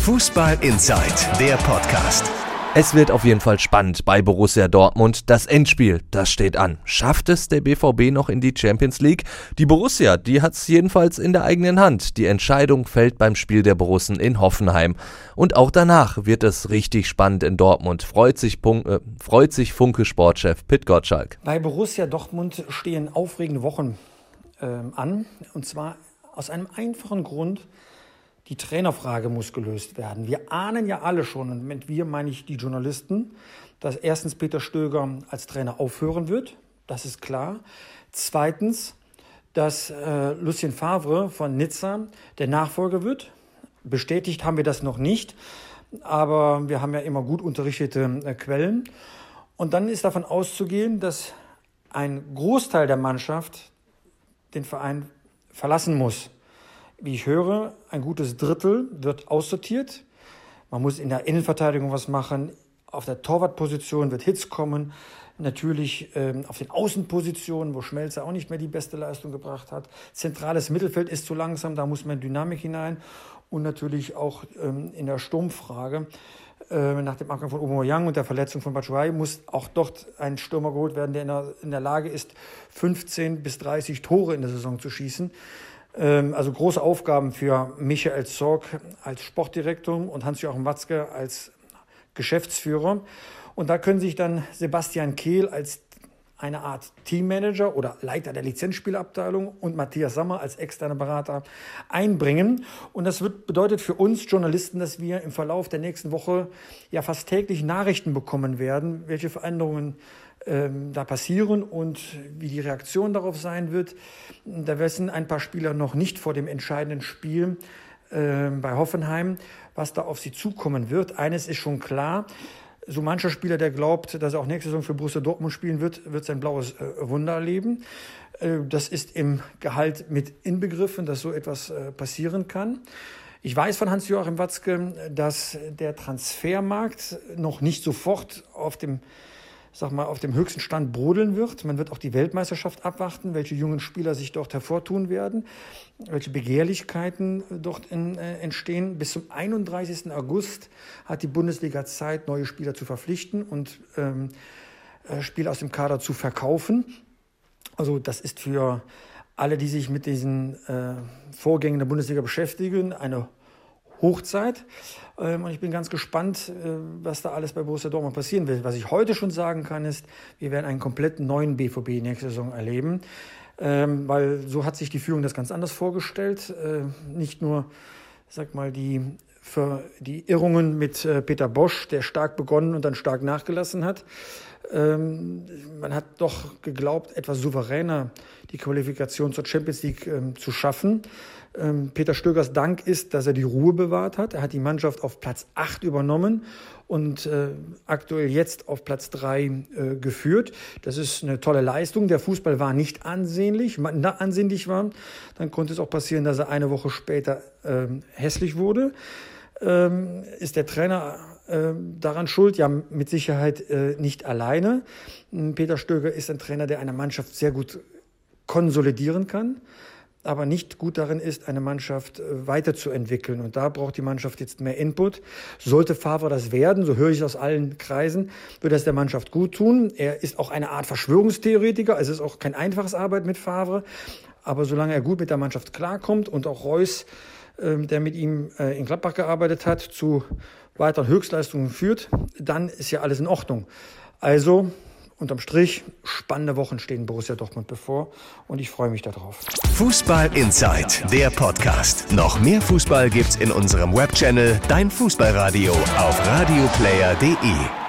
Fußball Inside, der Podcast. Es wird auf jeden Fall spannend bei Borussia Dortmund. Das Endspiel, das steht an. Schafft es der BVB noch in die Champions League? Die Borussia, die hat es jedenfalls in der eigenen Hand. Die Entscheidung fällt beim Spiel der Borussen in Hoffenheim. Und auch danach wird es richtig spannend in Dortmund. Freut sich, Punk äh, freut sich Funke Sportchef Pit Gottschalk. Bei Borussia Dortmund stehen aufregende Wochen äh, an. Und zwar aus einem einfachen Grund die Trainerfrage muss gelöst werden. Wir ahnen ja alle schon, und mit wir meine ich die Journalisten, dass erstens Peter Stöger als Trainer aufhören wird. Das ist klar. Zweitens, dass äh, Lucien Favre von Nizza der Nachfolger wird. Bestätigt haben wir das noch nicht, aber wir haben ja immer gut unterrichtete äh, Quellen. Und dann ist davon auszugehen, dass ein Großteil der Mannschaft den Verein verlassen muss wie ich höre, ein gutes Drittel wird aussortiert. Man muss in der Innenverteidigung was machen. Auf der Torwartposition wird Hits kommen. Natürlich ähm, auf den Außenpositionen, wo Schmelzer auch nicht mehr die beste Leistung gebracht hat. Zentrales Mittelfeld ist zu langsam, da muss man Dynamik hinein. Und natürlich auch ähm, in der Sturmfrage. Äh, nach dem Abgang von Aubameyang und der Verletzung von Batshuayi muss auch dort ein Stürmer geholt werden, der in der, in der Lage ist, 15 bis 30 Tore in der Saison zu schießen. Ähm, also große Aufgaben für Michael Zorg als Sportdirektor und Hans-Joachim Watzke als Geschäftsführer. Und da können sich dann Sebastian Kehl als eine Art Teammanager oder Leiter der Lizenzspielabteilung und Matthias Sammer als externer Berater einbringen. Und das wird, bedeutet für uns Journalisten, dass wir im Verlauf der nächsten Woche ja fast täglich Nachrichten bekommen werden, welche Veränderungen ähm, da passieren und wie die Reaktion darauf sein wird. Da wissen ein paar Spieler noch nicht vor dem entscheidenden Spiel äh, bei Hoffenheim, was da auf sie zukommen wird. Eines ist schon klar, so mancher Spieler, der glaubt, dass er auch nächste Saison für Borussia Dortmund spielen wird, wird sein blaues äh, Wunder erleben. Äh, das ist im Gehalt mit inbegriffen, dass so etwas äh, passieren kann. Ich weiß von Hans-Joachim Watzke, dass der Transfermarkt noch nicht sofort auf dem sag mal, auf dem höchsten Stand brodeln wird. Man wird auch die Weltmeisterschaft abwarten, welche jungen Spieler sich dort hervortun werden, welche Begehrlichkeiten dort in, äh, entstehen. Bis zum 31. August hat die Bundesliga Zeit, neue Spieler zu verpflichten und ähm, äh, Spieler aus dem Kader zu verkaufen. Also das ist für alle, die sich mit diesen äh, Vorgängen der Bundesliga beschäftigen, eine Hochzeit. Ähm, und ich bin ganz gespannt, äh, was da alles bei Borussia Dortmund passieren wird. Was ich heute schon sagen kann, ist, wir werden einen komplett neuen BVB nächste Saison erleben. Ähm, weil so hat sich die Führung das ganz anders vorgestellt. Äh, nicht nur, sag mal, die für die Irrungen mit äh, Peter Bosch, der stark begonnen und dann stark nachgelassen hat. Ähm, man hat doch geglaubt, etwas souveräner die Qualifikation zur Champions League zu schaffen. Ähm, Peter Stögers Dank ist, dass er die Ruhe bewahrt hat. Er hat die Mannschaft auf Platz 8 übernommen und äh, aktuell jetzt auf Platz 3 äh, geführt. Das ist eine tolle Leistung. Der Fußball war nicht ansehnlich, ansehnlich war. Dann konnte es auch passieren, dass er eine Woche später äh, hässlich wurde. Ähm, ist der Trainer äh, daran schuld? Ja, mit Sicherheit äh, nicht alleine. Peter Stöger ist ein Trainer, der eine Mannschaft sehr gut konsolidieren kann aber nicht gut darin ist, eine Mannschaft äh, weiterzuentwickeln. Und da braucht die Mannschaft jetzt mehr Input. Sollte Favre das werden, so höre ich aus allen Kreisen, würde das der Mannschaft gut tun. Er ist auch eine Art Verschwörungstheoretiker. Es ist auch kein einfaches Arbeit mit Favre. Aber solange er gut mit der Mannschaft klarkommt und auch Reus, ähm, der mit ihm äh, in Gladbach gearbeitet hat, zu weiteren Höchstleistungen führt, dann ist ja alles in Ordnung. Also Unterm Strich, spannende Wochen stehen Borussia Dortmund bevor und ich freue mich darauf. Fußball Inside, der Podcast. Noch mehr Fußball gibt's in unserem Webchannel Dein Fußballradio auf radioplayer.de.